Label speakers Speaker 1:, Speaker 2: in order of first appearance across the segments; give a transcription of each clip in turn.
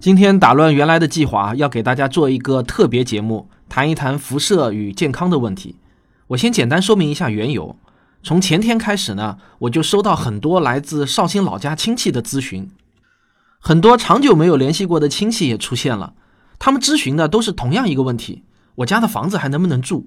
Speaker 1: 今天打乱原来的计划，要给大家做一个特别节目，谈一谈辐射与健康的问题。我先简单说明一下缘由。从前天开始呢，我就收到很多来自绍兴老家亲戚的咨询，很多长久没有联系过的亲戚也出现了。他们咨询的都是同样一个问题：我家的房子还能不能住？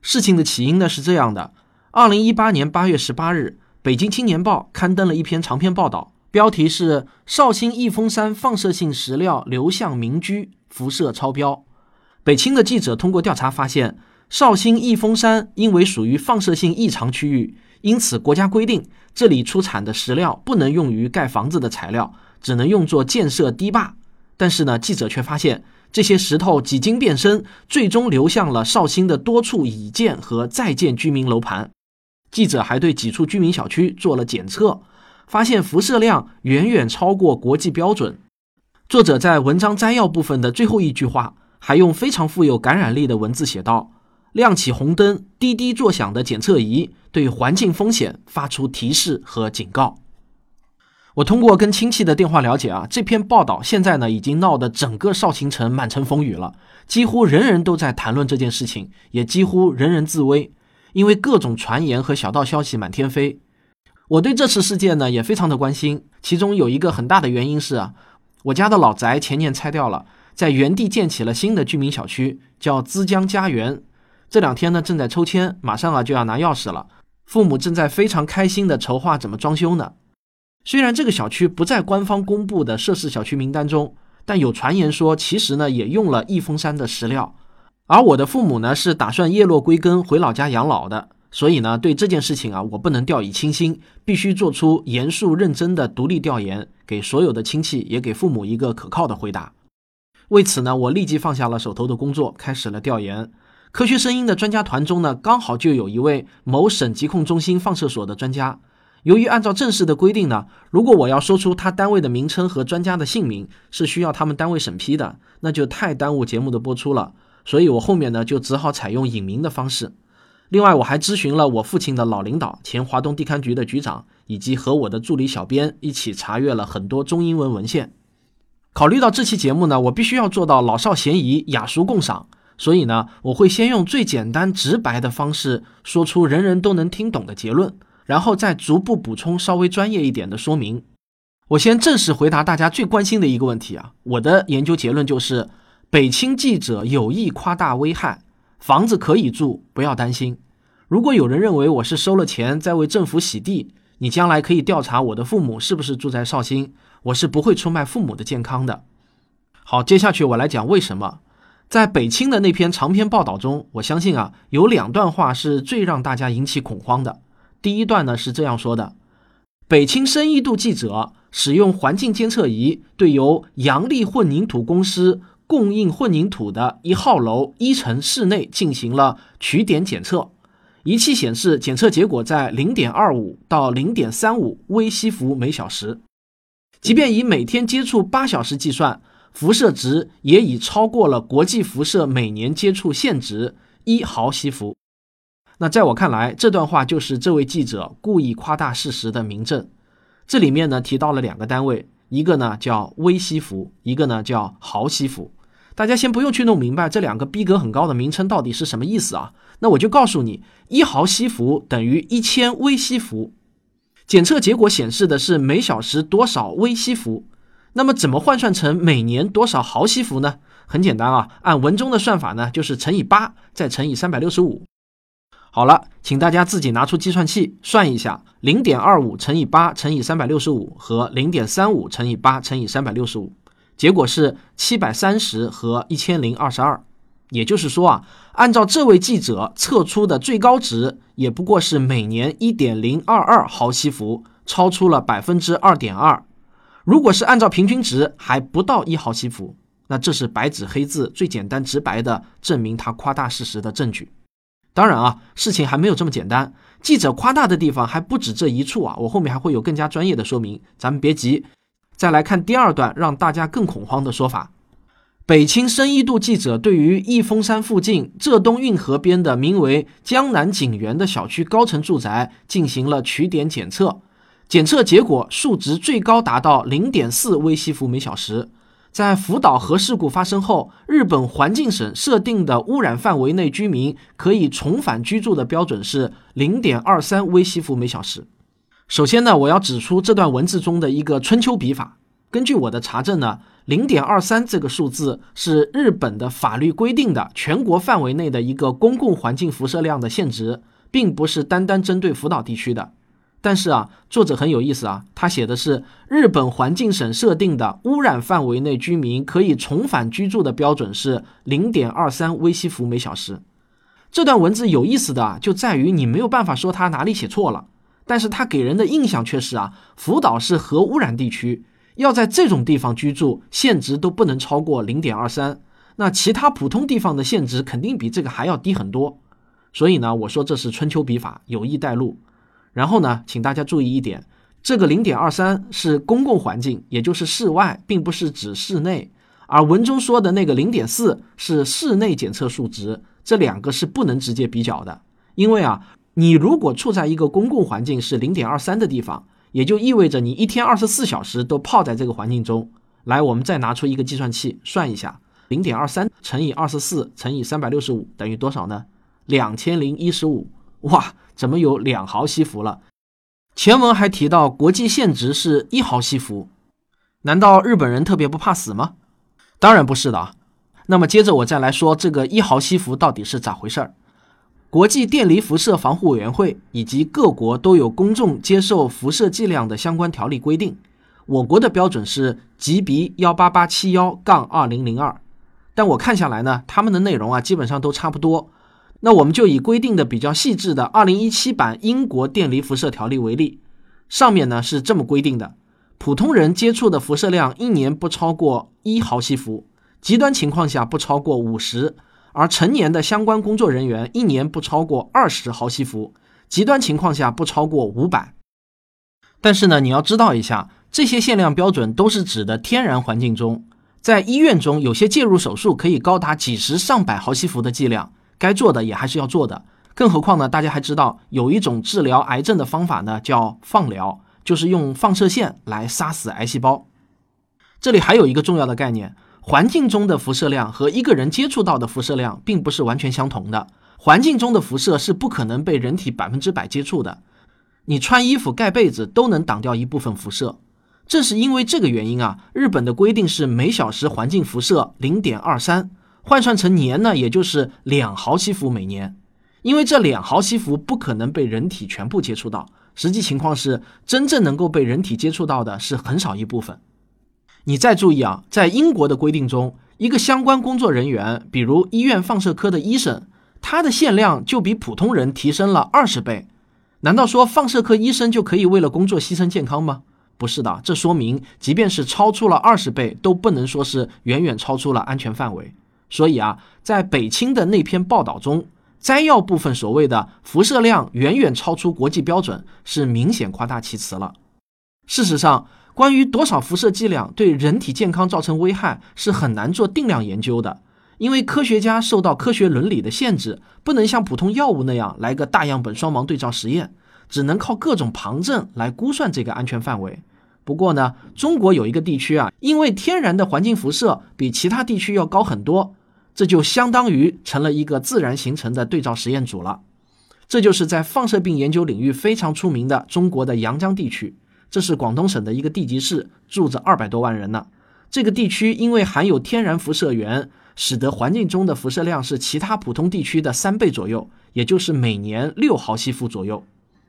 Speaker 1: 事情的起因呢是这样的：二零一八年八月十八日，北京青年报刊登了一篇长篇报道。标题是绍兴义峰山放射性石料流向民居，辐射超标。北青的记者通过调查发现，绍兴义峰山因为属于放射性异常区域，因此国家规定这里出产的石料不能用于盖房子的材料，只能用作建设堤坝。但是呢，记者却发现这些石头几经变身，最终流向了绍兴的多处已建和在建居民楼盘。记者还对几处居民小区做了检测。发现辐射量远远超过国际标准。作者在文章摘要部分的最后一句话，还用非常富有感染力的文字写道：“亮起红灯，滴滴作响的检测仪对环境风险发出提示和警告。”我通过跟亲戚的电话了解啊，这篇报道现在呢已经闹得整个绍兴城满城风雨了，几乎人人都在谈论这件事情，也几乎人人自危，因为各种传言和小道消息满天飞。我对这次事件呢也非常的关心，其中有一个很大的原因是啊，我家的老宅前年拆掉了，在原地建起了新的居民小区，叫资江家园。这两天呢正在抽签，马上啊就要拿钥匙了。父母正在非常开心的筹划怎么装修呢。虽然这个小区不在官方公布的涉事小区名单中，但有传言说其实呢也用了义峰山的石料。而我的父母呢是打算叶落归根回老家养老的。所以呢，对这件事情啊，我不能掉以轻心，必须做出严肃认真的独立调研，给所有的亲戚也给父母一个可靠的回答。为此呢，我立即放下了手头的工作，开始了调研。科学声音的专家团中呢，刚好就有一位某省疾控中心放射所的专家。由于按照正式的规定呢，如果我要说出他单位的名称和专家的姓名，是需要他们单位审批的，那就太耽误节目的播出了。所以我后面呢，就只好采用隐名的方式。另外，我还咨询了我父亲的老领导，前华东地勘局的局长，以及和我的助理小编一起查阅了很多中英文文献。考虑到这期节目呢，我必须要做到老少咸宜、雅俗共赏，所以呢，我会先用最简单直白的方式说出人人都能听懂的结论，然后再逐步补充稍微专业一点的说明。我先正式回答大家最关心的一个问题啊，我的研究结论就是，北青记者有意夸大危害。房子可以住，不要担心。如果有人认为我是收了钱在为政府洗地，你将来可以调查我的父母是不是住在绍兴，我是不会出卖父母的健康的。好，接下去我来讲为什么。在北青的那篇长篇报道中，我相信啊，有两段话是最让大家引起恐慌的。第一段呢是这样说的：北青深一度记者使用环境监测仪对由阳力混凝土公司。供应混凝土的一号楼一层室内进行了取点检测，仪器显示检测结果在零点二五到零点三五微西弗每小时。即便以每天接触八小时计算，辐射值也已超过了国际辐射每年接触限值一毫西弗。那在我看来，这段话就是这位记者故意夸大事实的明证。这里面呢提到了两个单位，一个呢叫微西弗，一个呢叫毫西弗。大家先不用去弄明白这两个逼格很高的名称到底是什么意思啊？那我就告诉你，一毫西弗等于一千微西弗。检测结果显示的是每小时多少微西弗，那么怎么换算成每年多少毫西弗呢？很简单啊，按文中的算法呢，就是乘以八，再乘以三百六十五。好了，请大家自己拿出计算器算一下，零点二五乘以八乘以三百六十五和零点三五乘以八乘以三百六十五。结果是七百三十和一千零二十二，也就是说啊，按照这位记者测出的最高值，也不过是每年一点零二二毫西弗，超出了百分之二点二。如果是按照平均值，还不到一毫西弗。那这是白纸黑字、最简单直白的证明他夸大事实的证据。当然啊，事情还没有这么简单，记者夸大的地方还不止这一处啊。我后面还会有更加专业的说明，咱们别急。再来看第二段，让大家更恐慌的说法。北青深一度记者对于义峰山附近浙东运河边的名为江南景园的小区高层住宅进行了取点检测，检测结果数值最高达到零点四微西弗每小时。在福岛核事故发生后，日本环境省设定的污染范围内居民可以重返居住的标准是零点二三微西弗每小时。首先呢，我要指出这段文字中的一个春秋笔法。根据我的查证呢，零点二三这个数字是日本的法律规定的全国范围内的一个公共环境辐射量的限值，并不是单单针对福岛地区的。但是啊，作者很有意思啊，他写的是日本环境省设定的污染范围内居民可以重返居住的标准是零点二三微西弗每小时。这段文字有意思的啊，就在于你没有办法说他哪里写错了，但是他给人的印象却是啊，福岛是核污染地区，要在这种地方居住，限值都不能超过零点二三。那其他普通地方的限值肯定比这个还要低很多。所以呢，我说这是春秋笔法，有意带路。然后呢，请大家注意一点，这个零点二三是公共环境，也就是室外，并不是指室内。而文中说的那个零点四是室内检测数值，这两个是不能直接比较的。因为啊，你如果处在一个公共环境是零点二三的地方，也就意味着你一天二十四小时都泡在这个环境中。来，我们再拿出一个计算器算一下，零点二三乘以二十四乘以三百六十五等于多少呢？两千零一十五。哇！怎么有两毫西弗了？前文还提到国际限值是一毫西弗，难道日本人特别不怕死吗？当然不是的啊。那么接着我再来说这个一毫西弗到底是咋回事儿？国际电离辐射防护委员会以及各国都有公众接受辐射剂量的相关条例规定，我国的标准是 GB 幺八八七幺杠二零零二，但我看下来呢，他们的内容啊基本上都差不多。那我们就以规定的比较细致的二零一七版英国电离辐射条例为例，上面呢是这么规定的：普通人接触的辐射量一年不超过一毫西弗，极端情况下不超过五十；而成年的相关工作人员一年不超过二十毫西弗，极端情况下不超过五百。但是呢，你要知道一下，这些限量标准都是指的天然环境中，在医院中有些介入手术可以高达几十上百毫西弗的剂量。该做的也还是要做的，更何况呢？大家还知道有一种治疗癌症的方法呢，叫放疗，就是用放射线来杀死癌细胞。这里还有一个重要的概念：环境中的辐射量和一个人接触到的辐射量并不是完全相同的。环境中的辐射是不可能被人体百分之百接触的，你穿衣服、盖被子都能挡掉一部分辐射。正是因为这个原因啊，日本的规定是每小时环境辐射零点二三。换算成年呢，也就是两毫西弗每年，因为这两毫西弗不可能被人体全部接触到，实际情况是真正能够被人体接触到的是很少一部分。你再注意啊，在英国的规定中，一个相关工作人员，比如医院放射科的医生，他的限量就比普通人提升了二十倍。难道说放射科医生就可以为了工作牺牲健康吗？不是的，这说明即便是超出了二十倍，都不能说是远远超出了安全范围。所以啊，在北青的那篇报道中，摘要部分所谓的辐射量远远超出国际标准，是明显夸大其词了。事实上，关于多少辐射剂量对人体健康造成危害，是很难做定量研究的，因为科学家受到科学伦理的限制，不能像普通药物那样来个大样本双盲对照实验，只能靠各种旁证来估算这个安全范围。不过呢，中国有一个地区啊，因为天然的环境辐射比其他地区要高很多，这就相当于成了一个自然形成的对照实验组了。这就是在放射病研究领域非常出名的中国的阳江地区，这是广东省的一个地级市，住着二百多万人呢。这个地区因为含有天然辐射源，使得环境中的辐射量是其他普通地区的三倍左右，也就是每年六毫西弗左右。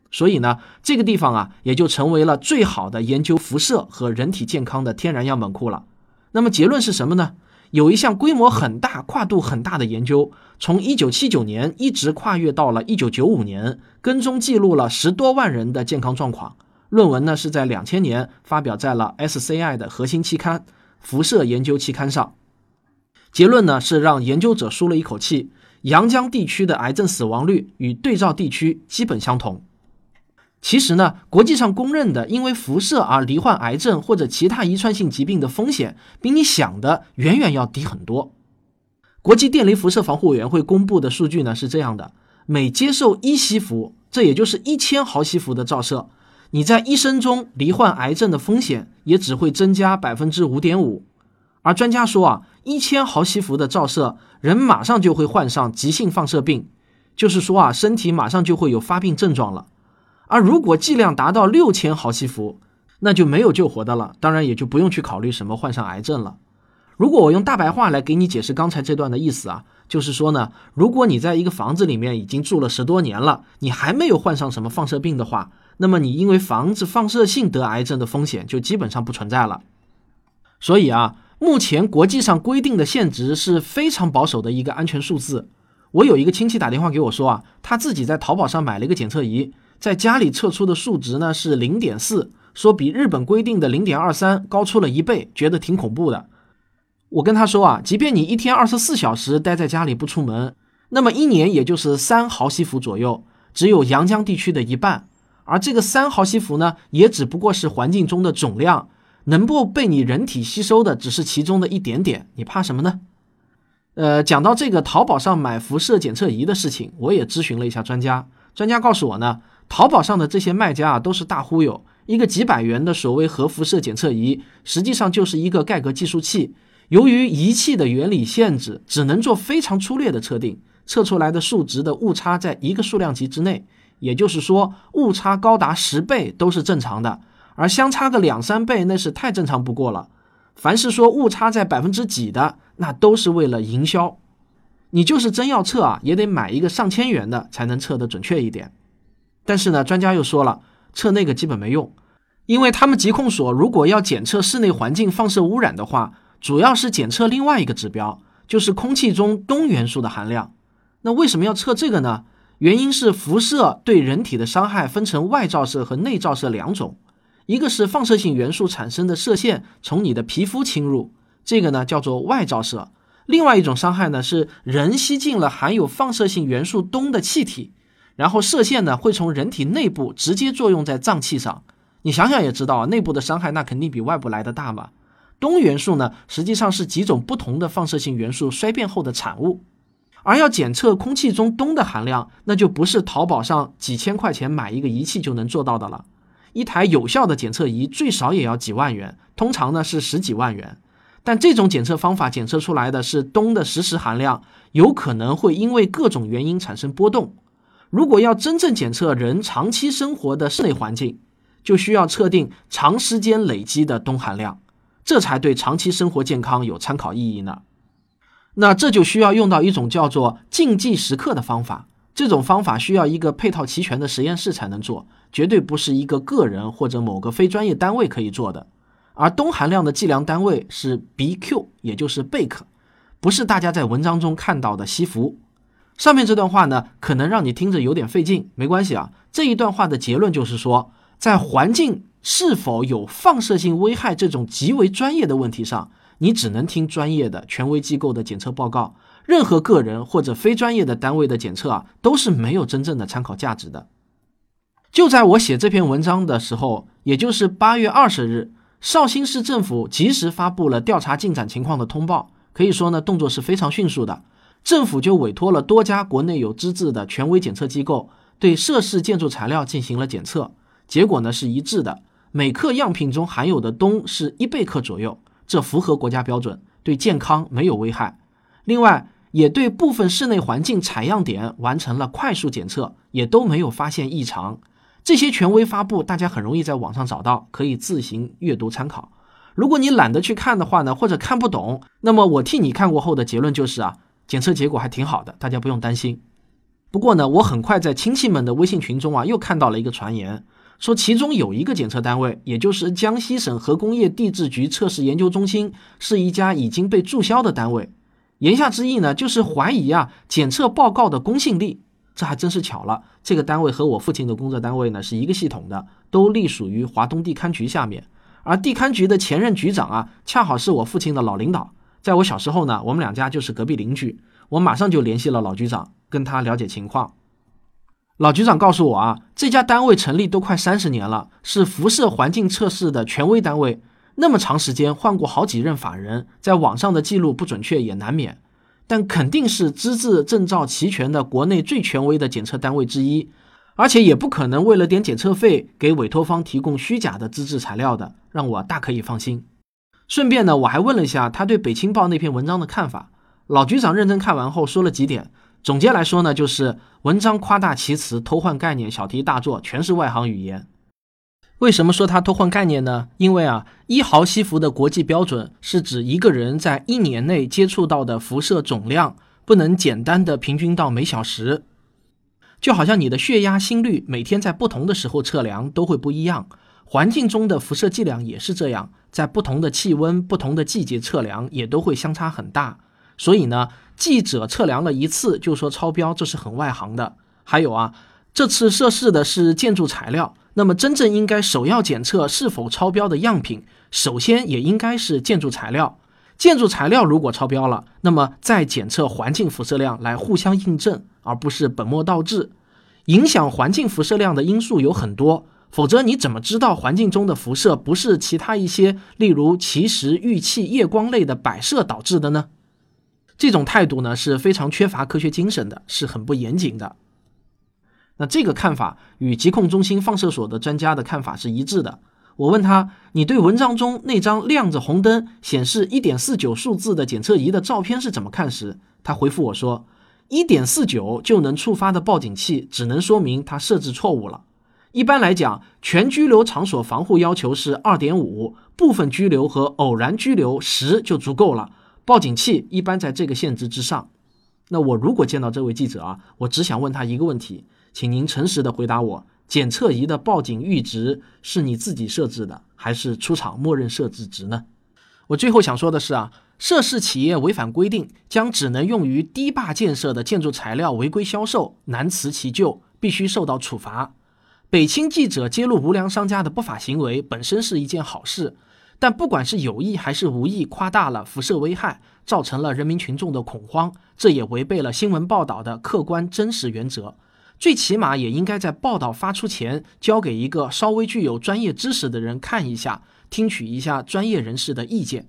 Speaker 1: 所以呢，这个地方啊，也就成为了最好的研究辐射和人体健康的天然样本库了。那么结论是什么呢？有一项规模很大、跨度很大的研究，从1979年一直跨越到了1995年，跟踪记录了十多万人的健康状况。论文呢是在2000年发表在了 SCI 的核心期刊《辐射研究期刊》上。结论呢是让研究者舒了一口气：阳江地区的癌症死亡率与对照地区基本相同。其实呢，国际上公认的因为辐射而罹患癌症或者其他遗传性疾病的风险，比你想的远远要低很多。国际电离辐射防护委员会公布的数据呢是这样的：每接受一西弗，这也就是一千毫西弗的照射，你在一生中罹患癌症的风险也只会增加百分之五点五。而专家说啊，一千毫西弗的照射，人马上就会患上急性放射病，就是说啊，身体马上就会有发病症状了。而如果剂量达到六千毫西弗，那就没有救活的了，当然也就不用去考虑什么患上癌症了。如果我用大白话来给你解释刚才这段的意思啊，就是说呢，如果你在一个房子里面已经住了十多年了，你还没有患上什么放射病的话，那么你因为房子放射性得癌症的风险就基本上不存在了。所以啊，目前国际上规定的限值是非常保守的一个安全数字。我有一个亲戚打电话给我说啊，他自己在淘宝上买了一个检测仪，在家里测出的数值呢是零点四，说比日本规定的零点二三高出了一倍，觉得挺恐怖的。我跟他说啊，即便你一天二十四小时待在家里不出门，那么一年也就是三毫西弗左右，只有阳江地区的一半。而这个三毫西弗呢，也只不过是环境中的总量，能够被你人体吸收的只是其中的一点点。你怕什么呢？呃，讲到这个淘宝上买辐射检测仪的事情，我也咨询了一下专家，专家告诉我呢，淘宝上的这些卖家啊都是大忽悠，一个几百元的所谓核辐射检测仪，实际上就是一个盖革计数器。由于仪器的原理限制，只能做非常粗略的测定，测出来的数值的误差在一个数量级之内，也就是说误差高达十倍都是正常的，而相差个两三倍那是太正常不过了。凡是说误差在百分之几的，那都是为了营销。你就是真要测啊，也得买一个上千元的才能测得准确一点。但是呢，专家又说了，测那个基本没用，因为他们疾控所如果要检测室内环境放射污染的话。主要是检测另外一个指标，就是空气中氡元素的含量。那为什么要测这个呢？原因是辐射对人体的伤害分成外照射和内照射两种，一个是放射性元素产生的射线从你的皮肤侵入，这个呢叫做外照射；另外一种伤害呢是人吸进了含有放射性元素氡的气体，然后射线呢会从人体内部直接作用在脏器上。你想想也知道，内部的伤害那肯定比外部来的大嘛。氡元素呢，实际上是几种不同的放射性元素衰变后的产物，而要检测空气中氡的含量，那就不是淘宝上几千块钱买一个仪器就能做到的了。一台有效的检测仪最少也要几万元，通常呢是十几万元。但这种检测方法检测出来的是氡的实时含量，有可能会因为各种原因产生波动。如果要真正检测人长期生活的室内环境，就需要测定长时间累积的氡含量。这才对长期生活健康有参考意义呢。那这就需要用到一种叫做竞技时刻的方法。这种方法需要一个配套齐全的实验室才能做，绝对不是一个个人或者某个非专业单位可以做的。而氡含量的计量单位是 BQ，也就是贝克，不是大家在文章中看到的西弗。上面这段话呢，可能让你听着有点费劲，没关系啊。这一段话的结论就是说，在环境。是否有放射性危害这种极为专业的问题上，你只能听专业的权威机构的检测报告，任何个人或者非专业的单位的检测啊，都是没有真正的参考价值的。就在我写这篇文章的时候，也就是八月二十日，绍兴市政府及时发布了调查进展情况的通报，可以说呢，动作是非常迅速的。政府就委托了多家国内有资质的权威检测机构，对涉事建筑材料进行了检测，结果呢是一致的。每克样品中含有的氡是一贝克左右，这符合国家标准，对健康没有危害。另外，也对部分室内环境采样点完成了快速检测，也都没有发现异常。这些权威发布，大家很容易在网上找到，可以自行阅读参考。如果你懒得去看的话呢，或者看不懂，那么我替你看过后的结论就是啊，检测结果还挺好的，大家不用担心。不过呢，我很快在亲戚们的微信群中啊，又看到了一个传言。说其中有一个检测单位，也就是江西省核工业地质局测试研究中心，是一家已经被注销的单位。言下之意呢，就是怀疑啊检测报告的公信力。这还真是巧了，这个单位和我父亲的工作单位呢是一个系统的，都隶属于华东地勘局下面。而地勘局的前任局长啊，恰好是我父亲的老领导。在我小时候呢，我们两家就是隔壁邻居。我马上就联系了老局长，跟他了解情况。老局长告诉我啊，这家单位成立都快三十年了，是辐射环境测试的权威单位。那么长时间换过好几任法人，在网上的记录不准确也难免，但肯定是资质证照齐全的国内最权威的检测单位之一。而且也不可能为了点检测费给委托方提供虚假的资质材料的，让我大可以放心。顺便呢，我还问了一下他对《北青报》那篇文章的看法。老局长认真看完后说了几点，总结来说呢，就是文章夸大其词、偷换概念、小题大做，全是外行语言。为什么说它偷换概念呢？因为啊，一毫西弗的国际标准是指一个人在一年内接触到的辐射总量，不能简单的平均到每小时。就好像你的血压、心率每天在不同的时候测量都会不一样。环境中的辐射剂量也是这样，在不同的气温、不同的季节测量也都会相差很大。所以呢，记者测量了一次就说超标，这是很外行的。还有啊，这次涉事的是建筑材料，那么真正应该首要检测是否超标的样品，首先也应该是建筑材料。建筑材料如果超标了，那么再检测环境辐射量来互相印证，而不是本末倒置。影响环境辐射量的因素有很多。否则你怎么知道环境中的辐射不是其他一些，例如奇石、玉器、夜光类的摆设导致的呢？这种态度呢是非常缺乏科学精神的，是很不严谨的。那这个看法与疾控中心放射所的专家的看法是一致的。我问他：“你对文章中那张亮着红灯显示一点四九数字的检测仪的照片是怎么看？”时，他回复我说：“一点四九就能触发的报警器，只能说明它设置错误了。”一般来讲，全拘留场所防护要求是二点五，部分拘留和偶然拘留十就足够了。报警器一般在这个限值之上。那我如果见到这位记者啊，我只想问他一个问题，请您诚实的回答我：检测仪的报警阈值是你自己设置的，还是出厂默认设置值呢？我最后想说的是啊，涉事企业违反规定，将只能用于堤坝建设的建筑材料违规销售，难辞其咎，必须受到处罚。北青记者揭露无良商家的不法行为本身是一件好事，但不管是有意还是无意夸大了辐射危害，造成了人民群众的恐慌，这也违背了新闻报道的客观真实原则。最起码也应该在报道发出前，交给一个稍微具有专业知识的人看一下，听取一下专业人士的意见。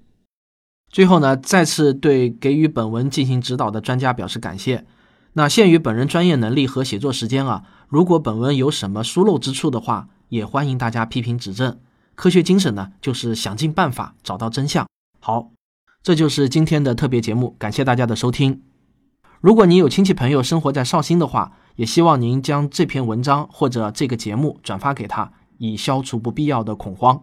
Speaker 1: 最后呢，再次对给予本文进行指导的专家表示感谢。那限于本人专业能力和写作时间啊。如果本文有什么疏漏之处的话，也欢迎大家批评指正。科学精神呢，就是想尽办法找到真相。好，这就是今天的特别节目，感谢大家的收听。如果您有亲戚朋友生活在绍兴的话，也希望您将这篇文章或者这个节目转发给他，以消除不必要的恐慌。